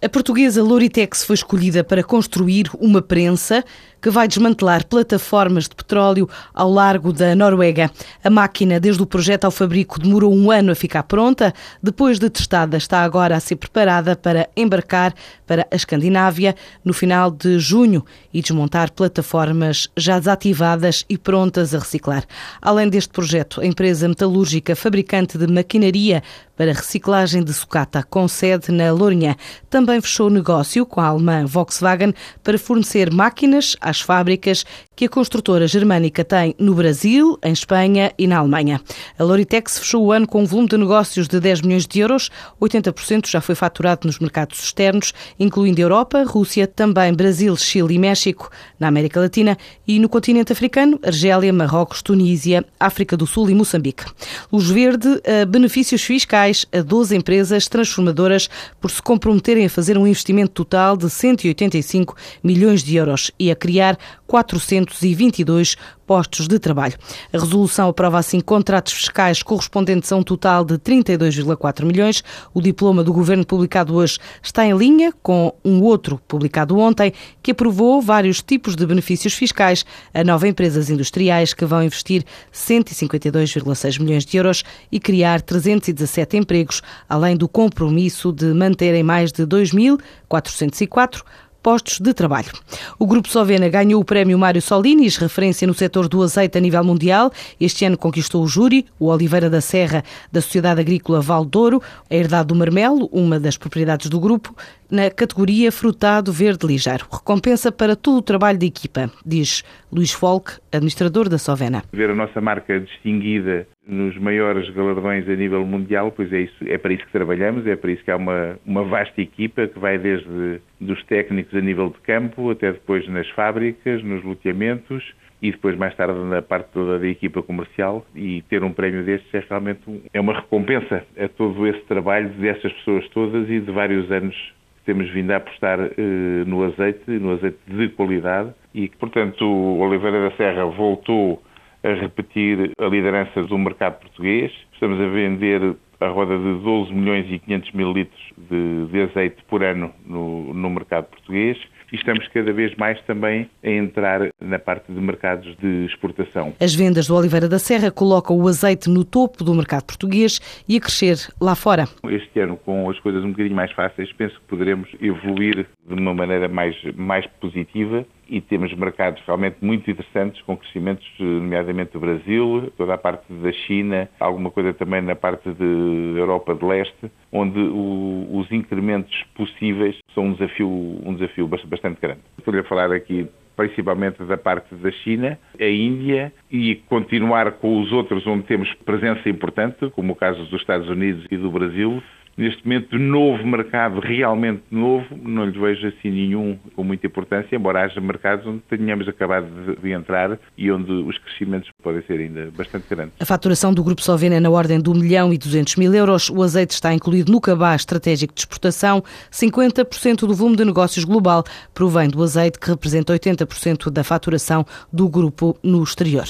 A portuguesa Loritex foi escolhida para construir uma prensa que vai desmantelar plataformas de petróleo ao largo da Noruega. A máquina, desde o projeto ao fabrico, demorou um ano a ficar pronta. Depois de testada, está agora a ser preparada para embarcar para a Escandinávia no final de junho e desmontar plataformas já desativadas e prontas a reciclar. Além deste projeto, a empresa metalúrgica fabricante de maquinaria para reciclagem de sucata, com sede na Lourinhã, também fechou negócio com a alemã Volkswagen para fornecer máquinas às fábricas que a construtora germânica tem no Brasil, em Espanha e na Alemanha. A Loritex fechou o ano com um volume de negócios de 10 milhões de euros, 80% já foi faturado nos mercados externos, incluindo Europa, Rússia, também Brasil, Chile e México, na América Latina e no continente africano, Argélia, Marrocos, Tunísia, África do Sul e Moçambique. Luz Verde, benefícios fiscais a 12 empresas transformadoras por se comprometerem a fazer um investimento total de 185 milhões de euros e a criar 422 postos de trabalho. A resolução aprova assim contratos fiscais correspondentes a um total de 32,4 milhões. O diploma do governo publicado hoje está em linha com um outro publicado ontem que aprovou vários tipos de benefícios fiscais a nove empresas industriais que vão investir 152,6 milhões de euros e criar 317 empregos, além do compromisso de manterem mais de 2.404 postos de trabalho. O Grupo Sovena ganhou o prémio Mário Solinis, referência no setor do azeite a nível mundial. Este ano conquistou o júri, o Oliveira da Serra, da Sociedade Agrícola Val Douro, a Herdade do Marmelo, uma das propriedades do grupo, na categoria Frutado Verde Ligeiro. Recompensa para todo o trabalho da equipa, diz Luís Folk, administrador da Sovena. Ver a nossa marca distinguida nos maiores galardões a nível mundial, pois é, isso, é para isso que trabalhamos, é para isso que há uma, uma vasta equipa que vai desde dos técnicos a nível de campo até depois nas fábricas, nos loteamentos e depois mais tarde na parte toda da equipa comercial. E ter um prémio destes é realmente um, é uma recompensa a todo esse trabalho dessas pessoas todas e de vários anos que temos vindo a apostar eh, no azeite, no azeite de qualidade. E que, portanto, o Oliveira da Serra voltou a repetir a liderança do mercado português. Estamos a vender a roda de 12 milhões e 500 mil litros de, de azeite por ano no, no mercado português e estamos cada vez mais também a entrar na parte de mercados de exportação. As vendas do Oliveira da Serra colocam o azeite no topo do mercado português e a crescer lá fora. Este ano, com as coisas um bocadinho mais fáceis, penso que poderemos evoluir de uma maneira mais, mais positiva e temos mercados realmente muito interessantes, com crescimentos, nomeadamente do Brasil, toda a parte da China, alguma coisa também na parte da Europa de Leste, onde o, os incrementos possíveis são um desafio, um desafio bastante grande. Estou a falar aqui principalmente da parte da China, a Índia e continuar com os outros onde temos presença importante, como o caso dos Estados Unidos e do Brasil, neste momento novo mercado, realmente novo, não lhe vejo assim nenhum com muita importância, embora haja mercados onde tenhamos acabado de, entrar e onde os crescimentos podem ser ainda bastante grandes. A faturação do Grupo Sovena é na ordem de 1 milhão e 200 mil euros. O azeite está incluído no cabaz estratégico de exportação. 50% do volume de negócios global provém do azeite, que representa 80% da faturação do grupo no exterior.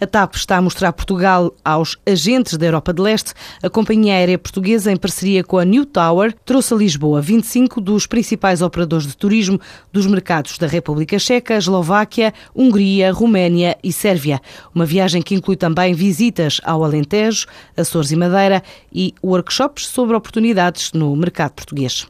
A TAP está a mostrar Portugal aos agentes da Europa de Leste. A companhia aérea portuguesa, em parceria com a New Tower, trouxe a Lisboa 25 dos principais operadores de turismo dos mercados da República Checa, Eslováquia, Hungria, Roménia e Sérvia. Uma viagem que inclui também visitas ao Alentejo, Açores e Madeira e workshops sobre oportunidades no mercado português.